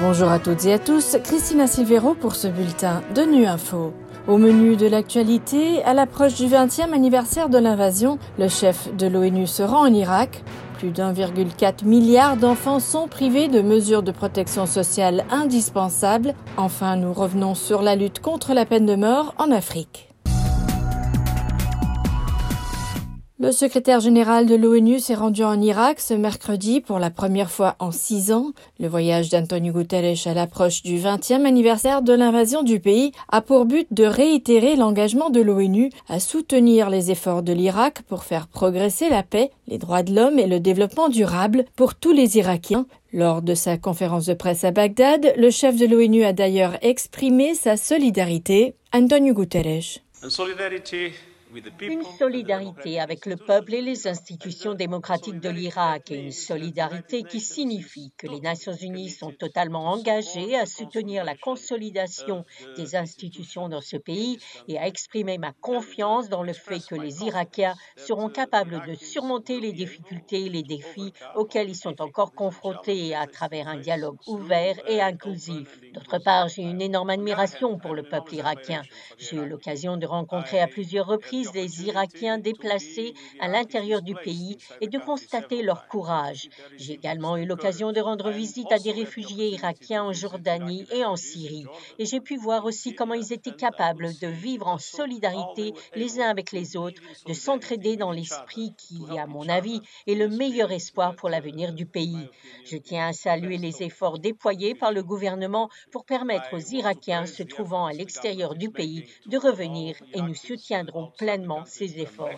Bonjour à toutes et à tous, Christina Silvero pour ce bulletin de Nu Info. Au menu de l'actualité, à l'approche du 20e anniversaire de l'invasion, le chef de l'ONU se rend en Irak. Plus d'1,4 milliard d'enfants sont privés de mesures de protection sociale indispensables. Enfin, nous revenons sur la lutte contre la peine de mort en Afrique. Le secrétaire général de l'ONU s'est rendu en Irak ce mercredi pour la première fois en six ans. Le voyage d'Antonio Guterres à l'approche du 20e anniversaire de l'invasion du pays a pour but de réitérer l'engagement de l'ONU à soutenir les efforts de l'Irak pour faire progresser la paix, les droits de l'homme et le développement durable pour tous les Irakiens. Lors de sa conférence de presse à Bagdad, le chef de l'ONU a d'ailleurs exprimé sa solidarité. Antonio Guterres. Une solidarité avec le peuple et les institutions démocratiques de l'Irak et une solidarité qui signifie que les Nations Unies sont totalement engagées à soutenir la consolidation des institutions dans ce pays et à exprimer ma confiance dans le fait que les Irakiens seront capables de surmonter les difficultés et les défis auxquels ils sont encore confrontés à travers un dialogue ouvert et inclusif. D'autre part, j'ai une énorme admiration pour le peuple irakien. J'ai eu l'occasion de rencontrer à plusieurs reprises des Irakiens déplacés à l'intérieur du pays et de constater leur courage. J'ai également eu l'occasion de rendre visite à des réfugiés irakiens en Jordanie et en Syrie. Et j'ai pu voir aussi comment ils étaient capables de vivre en solidarité les uns avec les autres, de s'entraider dans l'esprit qui, à mon avis, est le meilleur espoir pour l'avenir du pays. Je tiens à saluer les efforts déployés par le gouvernement pour permettre aux Irakiens se trouvant à l'extérieur du pays de revenir et nous soutiendrons pleinement pleinement ses efforts.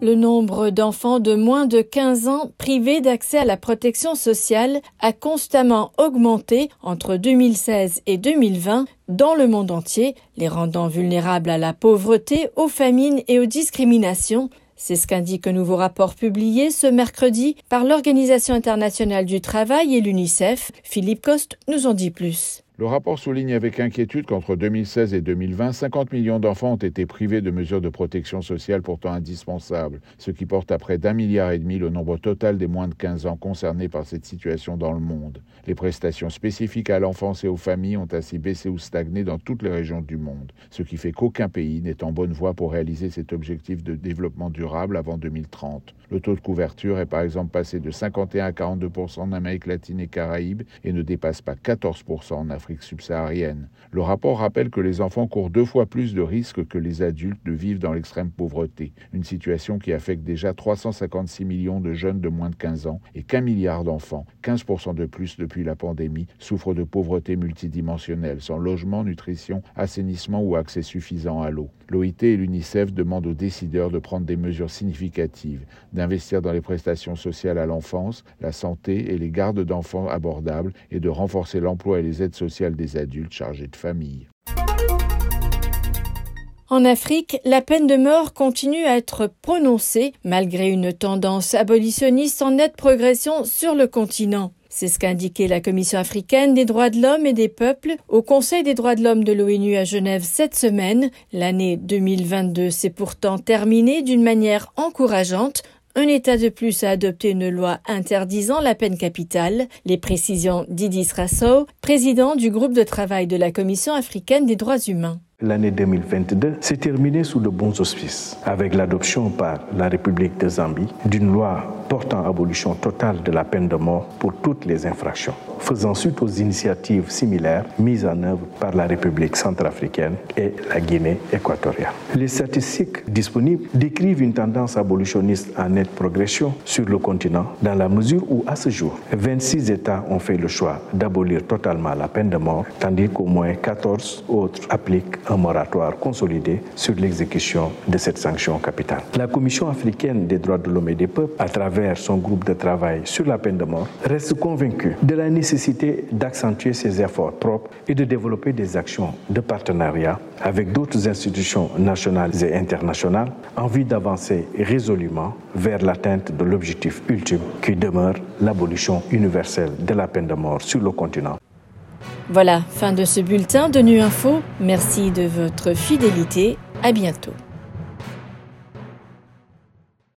Le nombre d'enfants de moins de 15 ans privés d'accès à la protection sociale a constamment augmenté entre 2016 et 2020 dans le monde entier, les rendant vulnérables à la pauvreté, aux famines et aux discriminations, c'est ce qu'indique un nouveau rapport publié ce mercredi par l'Organisation internationale du travail et l'UNICEF. Philippe Coste nous en dit plus. Le rapport souligne avec inquiétude qu'entre 2016 et 2020, 50 millions d'enfants ont été privés de mesures de protection sociale pourtant indispensables, ce qui porte à près d'un milliard et demi le nombre total des moins de 15 ans concernés par cette situation dans le monde. Les prestations spécifiques à l'enfance et aux familles ont ainsi baissé ou stagné dans toutes les régions du monde, ce qui fait qu'aucun pays n'est en bonne voie pour réaliser cet objectif de développement durable avant 2030. Le taux de couverture est par exemple passé de 51 à 42 en Amérique latine et Caraïbes et ne dépasse pas 14% en Afrique subsaharienne. Le rapport rappelle que les enfants courent deux fois plus de risques que les adultes de vivre dans l'extrême pauvreté, une situation qui affecte déjà 356 millions de jeunes de moins de 15 ans et qu'un milliard d'enfants, 15% de plus depuis la pandémie, souffrent de pauvreté multidimensionnelle, sans logement, nutrition, assainissement ou accès suffisant à l'eau. L'OIT et l'UNICEF demandent aux décideurs de prendre des mesures significatives, d'investir dans les prestations sociales à l'enfance, la santé et les gardes d'enfants abordables et de renforcer l'emploi et les aides sociales des adultes chargés de famille. En Afrique, la peine de mort continue à être prononcée malgré une tendance abolitionniste en nette progression sur le continent. C'est ce qu'a indiqué la Commission africaine des droits de l'homme et des peuples au Conseil des droits de l'homme de l'ONU à Genève cette semaine. L'année 2022 s'est pourtant terminée d'une manière encourageante un État de plus a adopté une loi interdisant la peine capitale. Les précisions d'Idis Rasso, président du groupe de travail de la Commission africaine des droits humains. L'année 2022 s'est terminée sous de bons auspices avec l'adoption par la République de Zambie d'une loi portant abolition totale de la peine de mort pour toutes les infractions, faisant suite aux initiatives similaires mises en œuvre par la République centrafricaine et la Guinée équatoriale. Les statistiques disponibles décrivent une tendance abolitionniste en nette progression sur le continent dans la mesure où, à ce jour, 26 États ont fait le choix d'abolir totalement la peine de mort, tandis qu'au moins 14 autres appliquent un moratoire consolidé sur l'exécution de cette sanction capitale. La Commission africaine des droits de l'homme et des peuples, à travers son groupe de travail sur la peine de mort, reste convaincue de la d'accentuer ses efforts propres et de développer des actions de partenariat avec d'autres institutions nationales et internationales en vue d'avancer résolument vers l'atteinte de l'objectif ultime qui demeure l'abolition universelle de la peine de mort sur le continent. Voilà, fin de ce bulletin de Nu Info. Merci de votre fidélité. À bientôt.